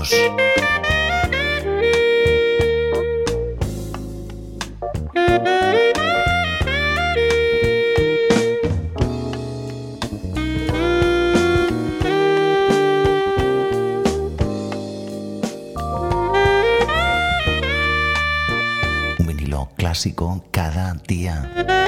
Un vinilo clásico cada día.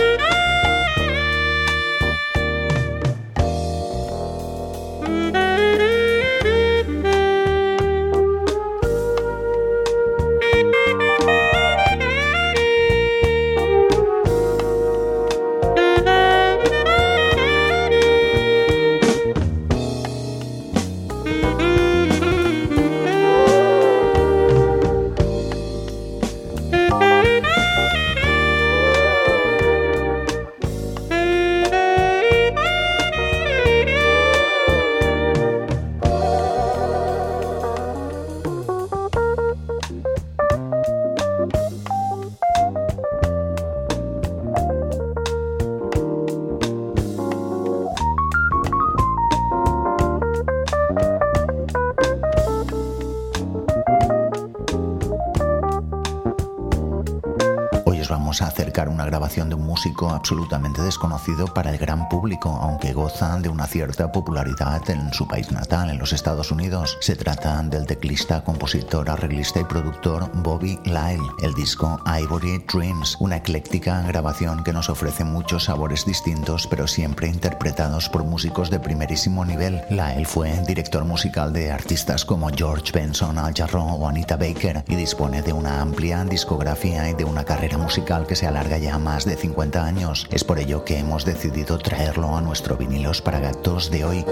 Músico absolutamente desconocido para el gran público, aunque goza de una cierta popularidad en su país natal, en los Estados Unidos. Se trata del teclista, compositor, arreglista y productor Bobby Lyle. El disco Ivory Dreams, una ecléctica grabación que nos ofrece muchos sabores distintos, pero siempre interpretados por músicos de primerísimo nivel. Lyle fue director musical de artistas como George Benson, Al Jarreau o Anita Baker y dispone de una amplia discografía y de una carrera musical que se alarga ya más de 50 años. Es por ello que hemos decidido traerlo a nuestro vinilos para gatos de hoy.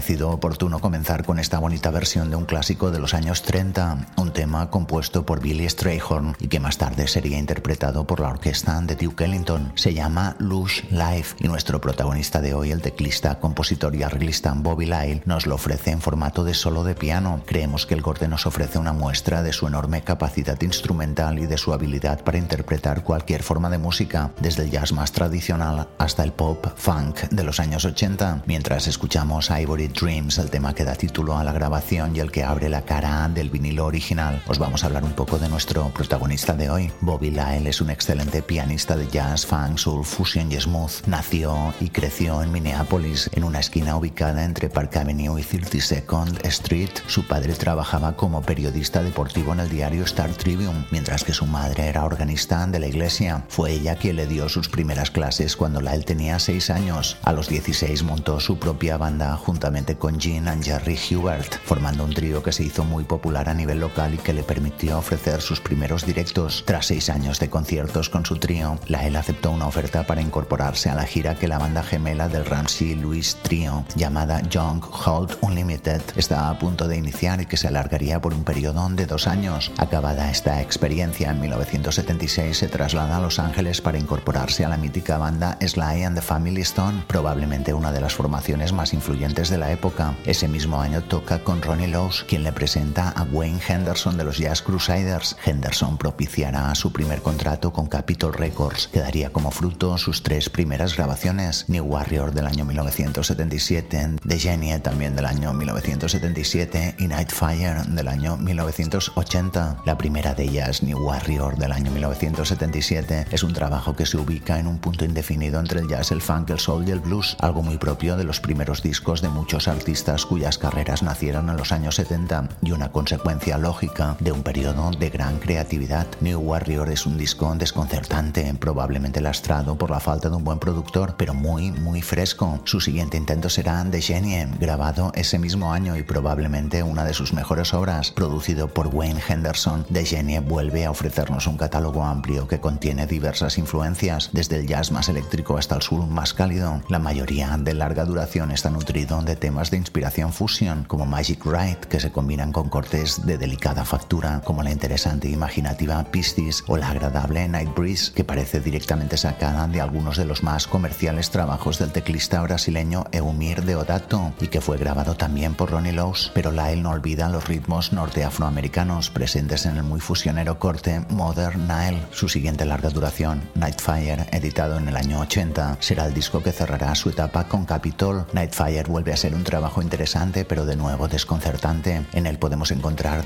Parecido oportuno comenzar con esta bonita versión de un clásico de los años 30, tema compuesto por Billy Strayhorn y que más tarde sería interpretado por la orquesta de Duke Ellington. Se llama Lush Life y nuestro protagonista de hoy, el teclista, compositor y arreglista Bobby Lyle, nos lo ofrece en formato de solo de piano. Creemos que el corte nos ofrece una muestra de su enorme capacidad instrumental y de su habilidad para interpretar cualquier forma de música, desde el jazz más tradicional hasta el pop funk de los años 80, mientras escuchamos Ivory Dreams, el tema que da título a la grabación y el que abre la cara del vinilo original. Os vamos a hablar un poco de nuestro protagonista de hoy. Bobby Lyle es un excelente pianista de jazz, funk, soul, fusion y smooth. Nació y creció en Minneapolis, en una esquina ubicada entre Park Avenue y 32nd Street. Su padre trabajaba como periodista deportivo en el diario Star Tribune, mientras que su madre era organista de la iglesia. Fue ella quien le dio sus primeras clases cuando Lyle tenía 6 años. A los 16 montó su propia banda juntamente con Jean and Jerry Hubert, formando un trío que se hizo muy popular a nivel local y que le permitió ofrecer sus primeros directos. Tras seis años de conciertos con su trío, Lyle aceptó una oferta para incorporarse a la gira que la banda gemela del Ramsey Louis Trio, llamada Young Hold Unlimited, estaba a punto de iniciar y que se alargaría por un periodo de dos años. Acabada esta experiencia, en 1976 se traslada a Los Ángeles para incorporarse a la mítica banda Sly and the Family Stone, probablemente una de las formaciones más influyentes de la época. Ese mismo año toca con Ronnie Lowes, quien le presenta a Wayne Henderson de los Jazz Crusaders. Henderson propiciará su primer contrato con Capitol Records, que daría como fruto sus tres primeras grabaciones, New Warrior del año 1977, The Genie también del año 1977 y Nightfire del año 1980. La primera de ellas, New Warrior del año 1977, es un trabajo que se ubica en un punto indefinido entre el jazz, el funk, el soul y el blues, algo muy propio de los primeros discos de muchos artistas cuyas carreras nacieron en los años 70 y una consecuencia lógica de un periodo de gran creatividad. New Warrior es un disco desconcertante, probablemente lastrado por la falta de un buen productor, pero muy, muy fresco. Su siguiente intento será The Genie, grabado ese mismo año y probablemente una de sus mejores obras, producido por Wayne Henderson. The Genie vuelve a ofrecernos un catálogo amplio que contiene diversas influencias, desde el jazz más eléctrico hasta el soul más cálido. La mayoría de larga duración está nutrido de temas de inspiración fusion, como Magic Ride, que se combinan con cortes de delicada factura, como la interesante e imaginativa Pistis o la agradable Night Breeze, que parece directamente sacada de algunos de los más comerciales trabajos del teclista brasileño Eumir Deodato y que fue grabado también por Ronnie Lowes, pero Lyle no olvida los ritmos norteafroamericanos presentes en el muy fusionero corte Modern Nile. Su siguiente larga duración, Nightfire, editado en el año 80, será el disco que cerrará su etapa con Capitol. Nightfire vuelve a ser un trabajo interesante, pero de nuevo desconcertante. En él podemos encontrar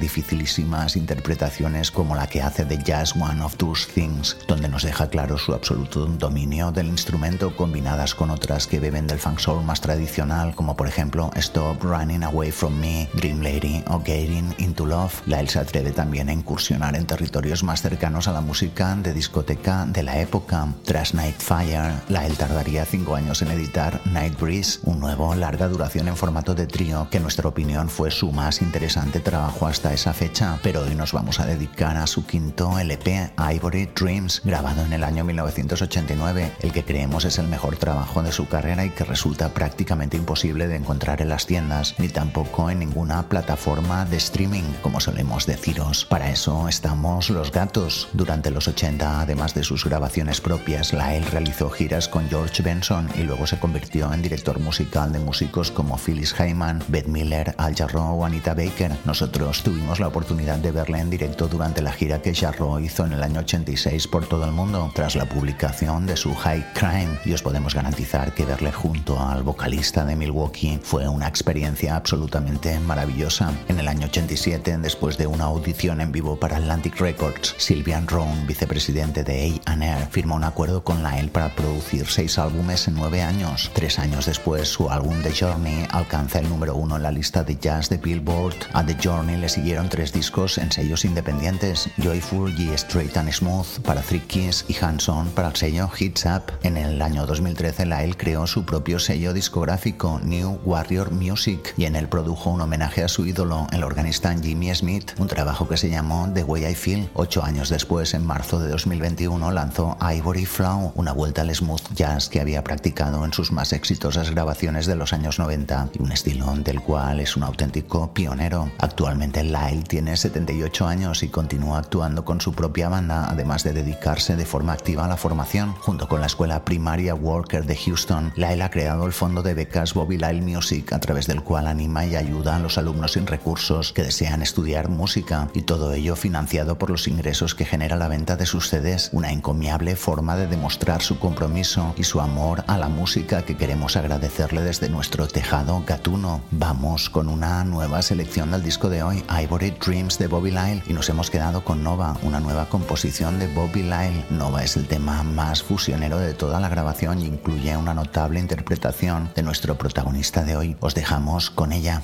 interpretaciones como la que hace de Jazz One of Those Things, donde nos deja claro su absoluto dominio del instrumento combinadas con otras que beben del funk soul más tradicional, como por ejemplo Stop Running Away From Me, Dream Lady o Getting Into Love. Lyle se atreve también a incursionar en territorios más cercanos a la música de discoteca de la época. Tras Nightfire, Lyle tardaría cinco años en editar Night Breeze, un nuevo larga duración en formato de trío que en nuestra opinión fue su más interesante trabajo hasta esa fecha, pero hoy nos vamos a dedicar a su quinto LP, Ivory Dreams, grabado en el año 1989, el que creemos es el mejor trabajo de su carrera y que resulta prácticamente imposible de encontrar en las tiendas, ni tampoco en ninguna plataforma de streaming, como solemos deciros. Para eso estamos los gatos. Durante los 80, además de sus grabaciones propias, Lyle realizó giras con George Benson y luego se convirtió en director musical de músicos como Phyllis Hyman, Beth Miller, Al Jarreau o Anita Baker. Nosotros tuvimos la oportunidad de verla en directo durante la gira que Jarreau hizo en el año 86 por todo el mundo, tras la publicación de su High Crime, y os podemos garantizar que verle junto al vocalista de Milwaukee fue una experiencia absolutamente maravillosa. En el año 87, después de una audición en vivo para Atlantic Records, Sylvian Rohn, vicepresidente de A&R, firmó un acuerdo con Lyle para producir seis álbumes en nueve años. Tres años después, su álbum The Journey alcanza el número uno en la lista de jazz de Billboard. A The Journey le siguieron tres discos en sellos independientes, Joyful y Straight and Smooth para Three Keys y Hands On para el sello Hits Up. En el año 2013 Lyle creó su propio sello discográfico New Warrior Music y en él produjo un homenaje a su ídolo, el organista Jimmy Smith, un trabajo que se llamó The Way I Feel. Ocho años después, en marzo de 2021, lanzó Ivory Flow, una vuelta al smooth jazz que había practicado en sus más exitosas grabaciones de los años 90 y un estilo del cual es un auténtico pionero. Actualmente Lyle tiene 78 años y continúa actuando con su propia banda, además de dedicarse de forma activa a la formación. Junto con la escuela primaria Walker de Houston, Lyle ha creado el fondo de becas Bobby Lyle Music, a través del cual anima y ayuda a los alumnos sin recursos que desean estudiar música, y todo ello financiado por los ingresos que genera la venta de sus CDs, una encomiable forma de demostrar su compromiso y su amor a la música que queremos agradecerle desde nuestro tejado gatuno. Vamos con una nueva selección del disco de hoy, Ivory Dreams de Bobby Lyle, y nos hemos quedado con Nova, una nueva composición de Bobby Lyle. Nova es el tema más fusionero de toda la grabación y incluye una notable interpretación de nuestro protagonista de hoy. Os dejamos con ella.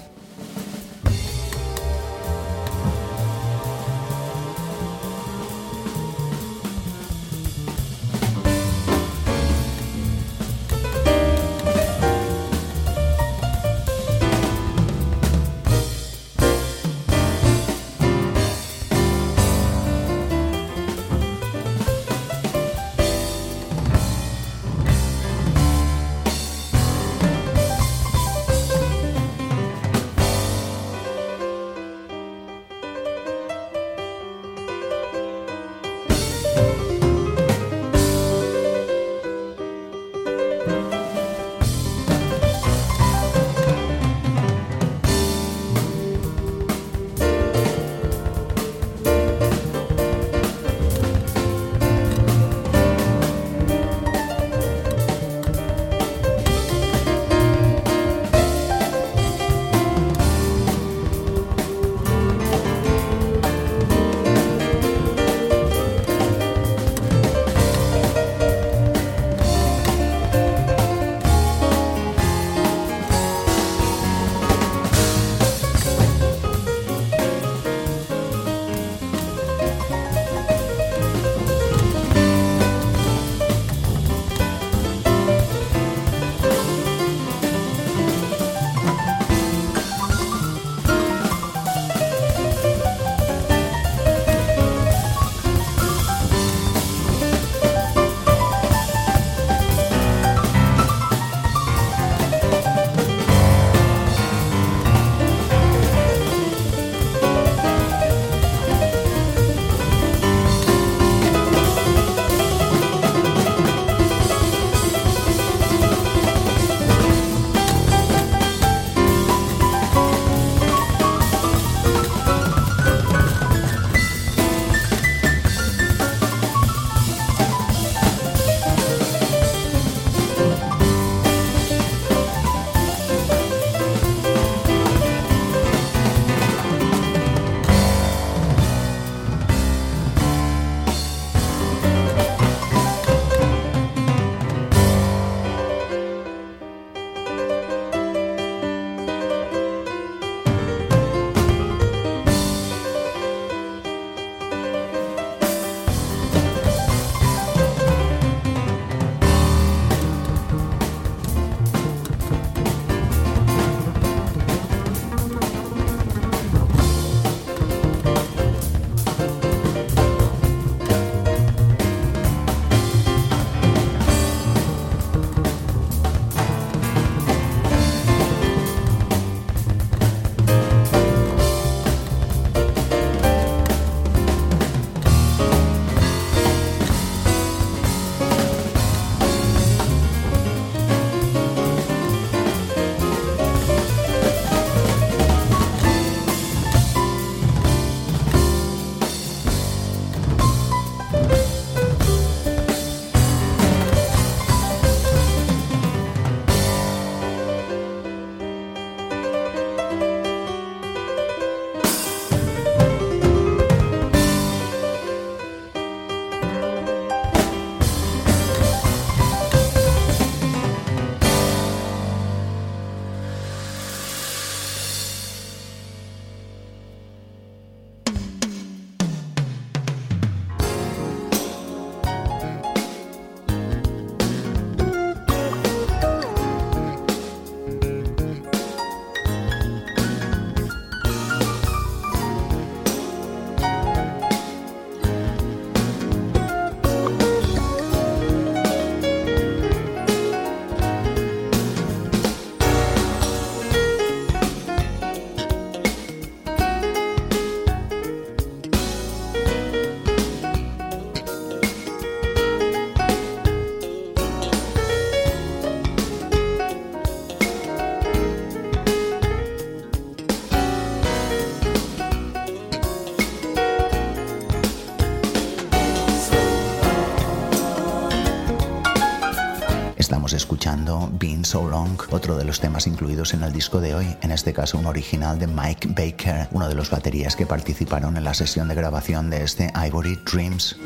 So Long, otro de los temas incluidos en el disco de hoy, en este caso un original de Mike Baker, uno de los baterías que participaron en la sesión de grabación de este Ivory Dreams.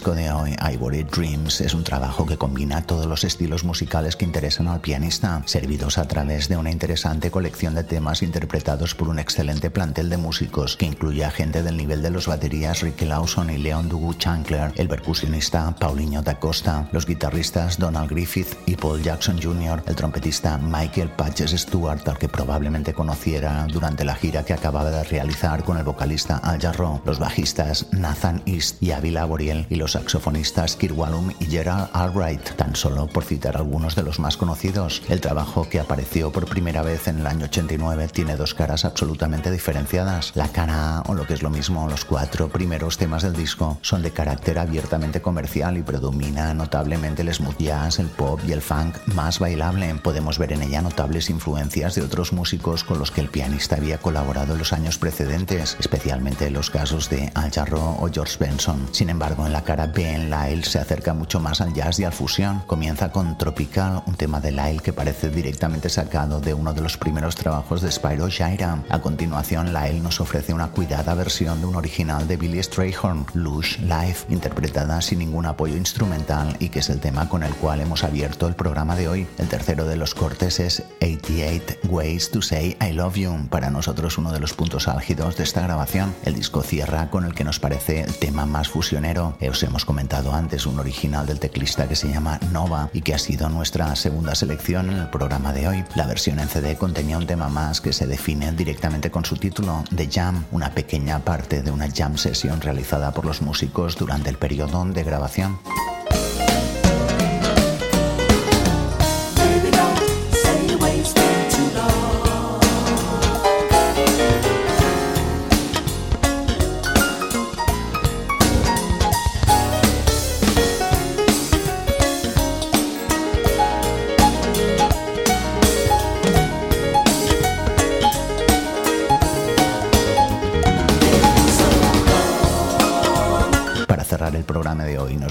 Disco de hoy, Ivory Dreams, es un trabajo que combina todos los estilos musicales que interesan al pianista, servidos a través de una interesante colección de temas interpretados por un excelente plantel de músicos que incluye a gente del nivel de los baterías Ricky Lawson y Leon Dugu Chancler, el percusionista Paulinho da Costa, los guitarristas Donald Griffith y Paul Jackson Jr., el trompetista Michael Patches Stewart, al que probablemente conociera durante la gira que acababa de realizar con el vocalista Al Jarreau, los bajistas Nathan East y Avila Boriel y los saxofonistas Kirk Wallum y Gerald Albright, tan solo por citar algunos de los más conocidos. El trabajo que apareció por primera vez en el año 89 tiene dos caras absolutamente diferenciadas. La cara A, o lo que es lo mismo, los cuatro primeros temas del disco, son de carácter abiertamente comercial y predomina notablemente el smooth jazz, el pop y el funk más bailable. Podemos ver en ella notables influencias de otros músicos con los que el pianista había colaborado en los años precedentes, especialmente los casos de Al Jarreau o George Benson. Sin embargo, en la cara B en Lyle se acerca mucho más al jazz y al fusión. Comienza con Tropical, un tema de Lyle que parece directamente sacado de uno de los primeros trabajos de Spyro Gyra. A continuación, Lyle nos ofrece una cuidada versión de un original de Billy Strayhorn, Lush Life, interpretada sin ningún apoyo instrumental y que es el tema con el cual hemos abierto el programa de hoy. El tercero de los cortes es 88 Ways to Say I Love You, para nosotros uno de los puntos álgidos de esta grabación. El disco cierra con el que nos parece el tema más fusionero hemos comentado antes, un original del teclista que se llama Nova y que ha sido nuestra segunda selección en el programa de hoy. La versión en CD contenía un tema más que se define directamente con su título, The Jam, una pequeña parte de una jam sesión realizada por los músicos durante el periodo de grabación.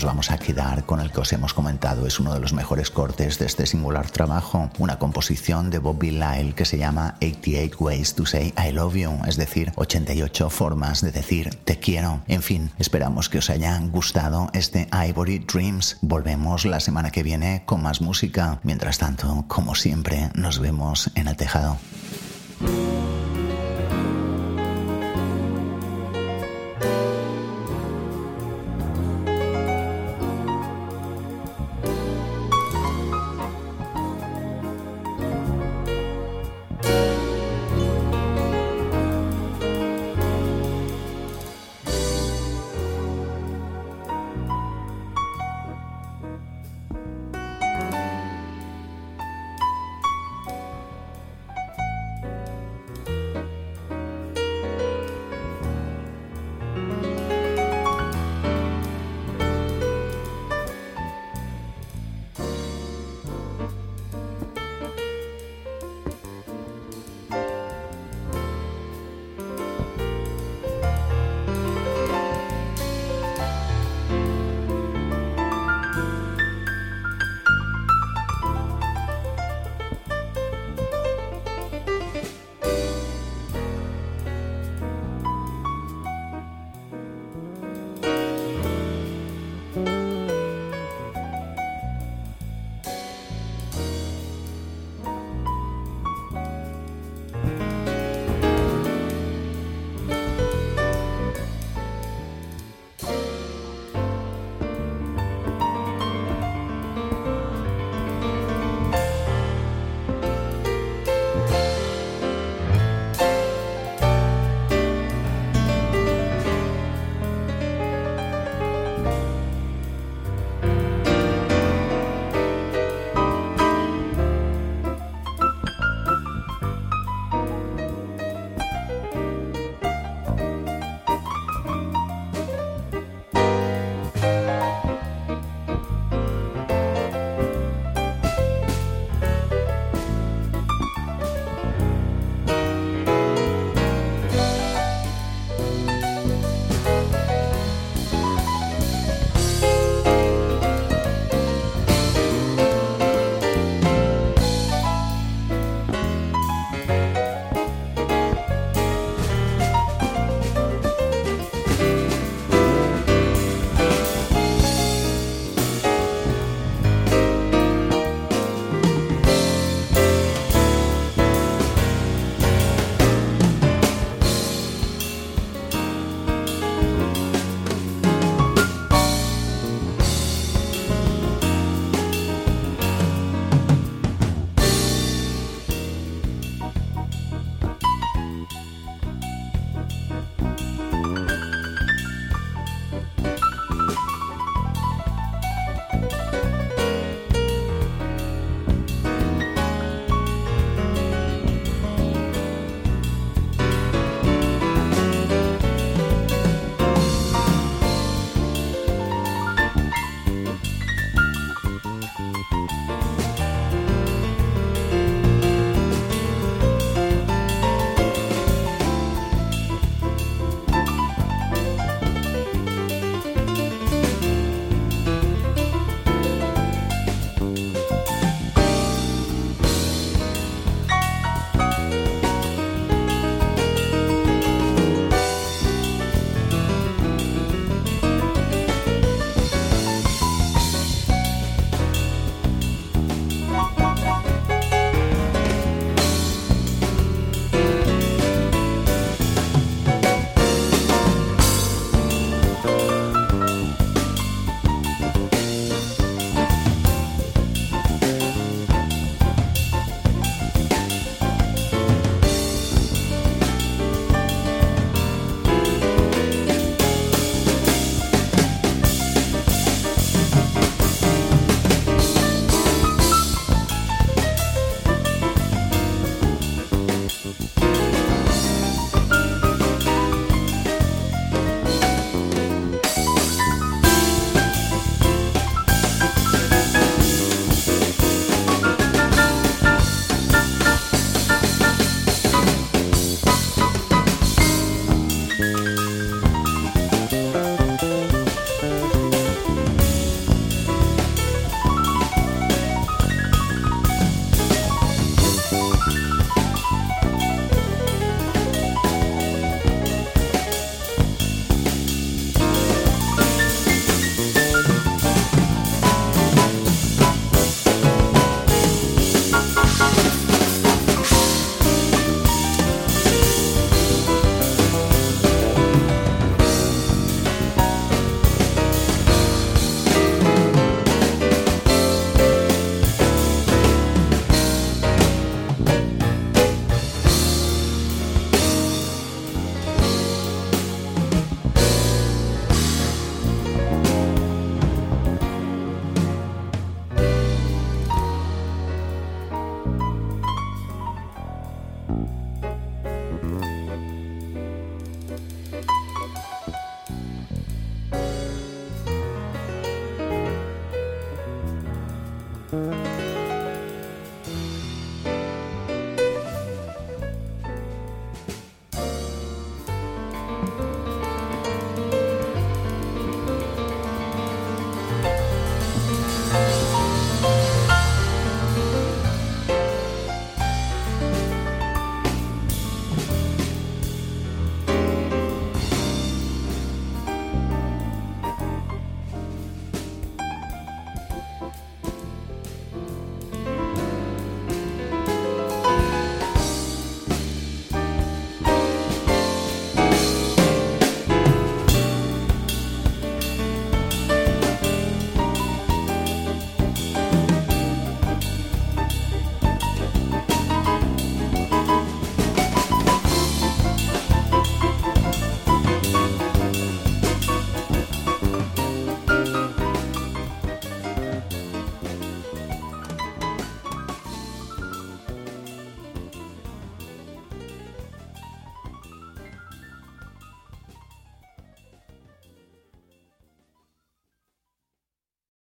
Vamos a quedar con el que os hemos comentado. Es uno de los mejores cortes de este singular trabajo, una composición de Bobby Lyle que se llama 88 Ways to Say I Love You, es decir, 88 formas de decir te quiero. En fin, esperamos que os haya gustado este Ivory Dreams. Volvemos la semana que viene con más música. Mientras tanto, como siempre, nos vemos en el tejado.